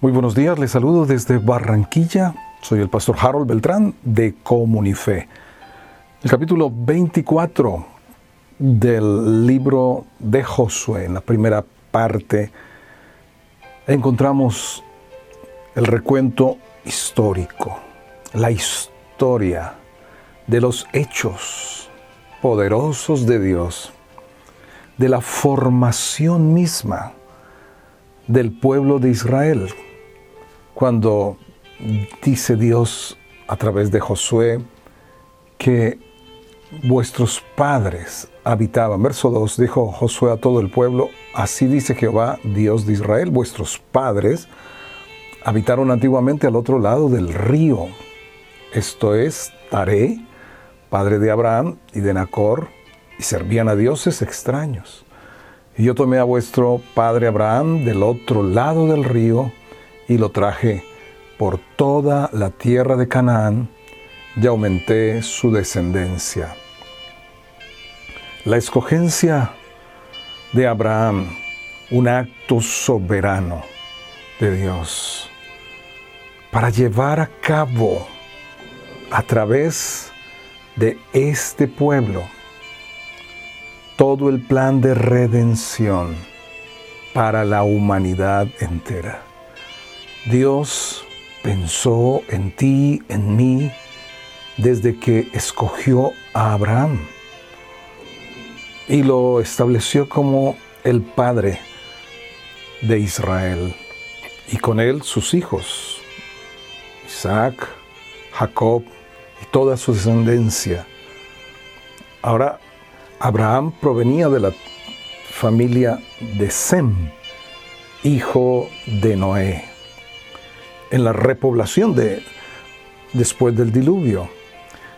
Muy buenos días, les saludo desde Barranquilla. Soy el pastor Harold Beltrán de Comunife. El capítulo 24 del libro de Josué, en la primera parte, encontramos el recuento histórico, la historia de los hechos poderosos de Dios, de la formación misma del pueblo de Israel cuando dice Dios a través de Josué que vuestros padres habitaban. Verso 2 dijo Josué a todo el pueblo, así dice Jehová, Dios de Israel, vuestros padres habitaron antiguamente al otro lado del río. Esto es Taré, padre de Abraham y de Nacor, y servían a dioses extraños. Y yo tomé a vuestro padre Abraham del otro lado del río, y lo traje por toda la tierra de Canaán y aumenté su descendencia. La escogencia de Abraham, un acto soberano de Dios, para llevar a cabo a través de este pueblo todo el plan de redención para la humanidad entera. Dios pensó en ti, en mí, desde que escogió a Abraham y lo estableció como el padre de Israel y con él sus hijos, Isaac, Jacob y toda su descendencia. Ahora, Abraham provenía de la familia de Sem, hijo de Noé en la repoblación de, después del diluvio.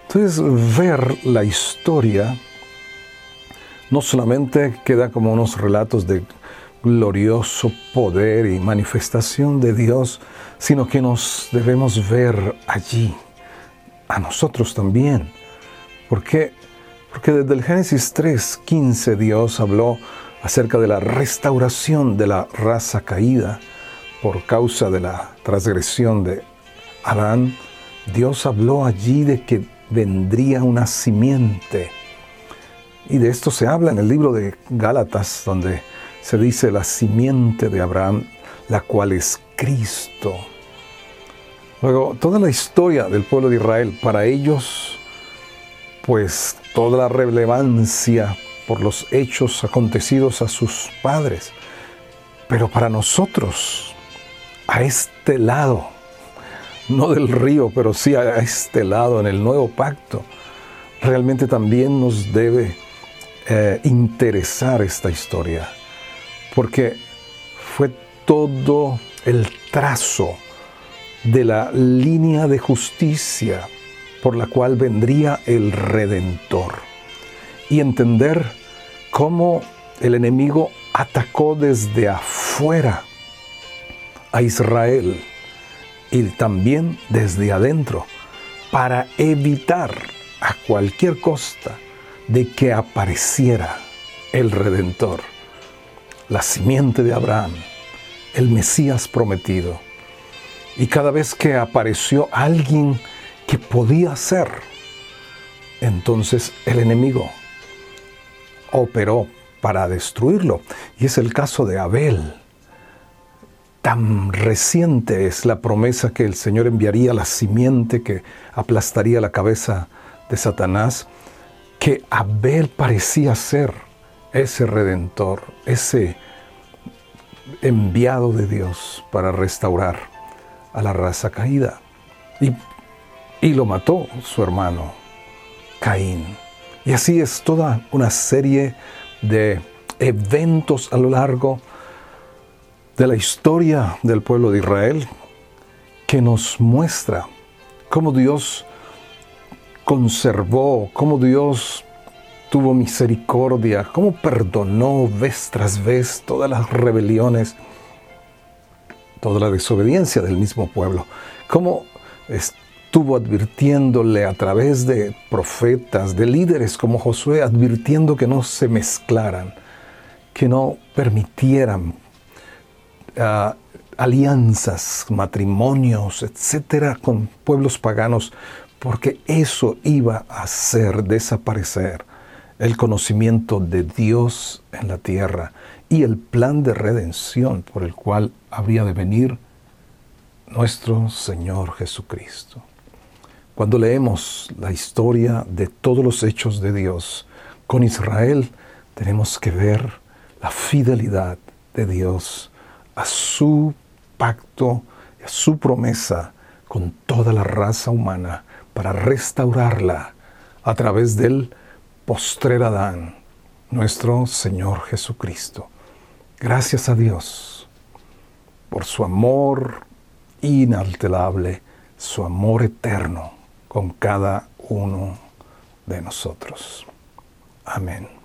Entonces, ver la historia no solamente queda como unos relatos de glorioso poder y manifestación de Dios, sino que nos debemos ver allí, a nosotros también. ¿Por qué? Porque desde el Génesis 3, 15 Dios habló acerca de la restauración de la raza caída por causa de la transgresión de Adán, Dios habló allí de que vendría una simiente. Y de esto se habla en el libro de Gálatas, donde se dice la simiente de Abraham, la cual es Cristo. Luego, toda la historia del pueblo de Israel, para ellos, pues toda la relevancia por los hechos acontecidos a sus padres. Pero para nosotros, a este lado, no del río, pero sí a este lado, en el nuevo pacto, realmente también nos debe eh, interesar esta historia, porque fue todo el trazo de la línea de justicia por la cual vendría el Redentor. Y entender cómo el enemigo atacó desde afuera a Israel y también desde adentro para evitar a cualquier costa de que apareciera el Redentor, la simiente de Abraham, el Mesías prometido. Y cada vez que apareció alguien que podía ser, entonces el enemigo operó para destruirlo. Y es el caso de Abel tan reciente es la promesa que el Señor enviaría la simiente que aplastaría la cabeza de Satanás, que Abel parecía ser ese redentor, ese enviado de Dios para restaurar a la raza caída. Y, y lo mató su hermano Caín. Y así es toda una serie de eventos a lo largo de la historia del pueblo de Israel que nos muestra cómo Dios conservó, cómo Dios tuvo misericordia, cómo perdonó vez tras vez todas las rebeliones, toda la desobediencia del mismo pueblo, cómo estuvo advirtiéndole a través de profetas, de líderes como Josué, advirtiendo que no se mezclaran, que no permitieran alianzas, matrimonios, etcétera, con pueblos paganos, porque eso iba a hacer desaparecer el conocimiento de Dios en la tierra y el plan de redención por el cual habría de venir nuestro Señor Jesucristo. Cuando leemos la historia de todos los hechos de Dios con Israel, tenemos que ver la fidelidad de Dios a su pacto a su promesa con toda la raza humana para restaurarla a través del postrer Adán, nuestro Señor Jesucristo. Gracias a Dios por su amor inalterable, su amor eterno con cada uno de nosotros. Amén.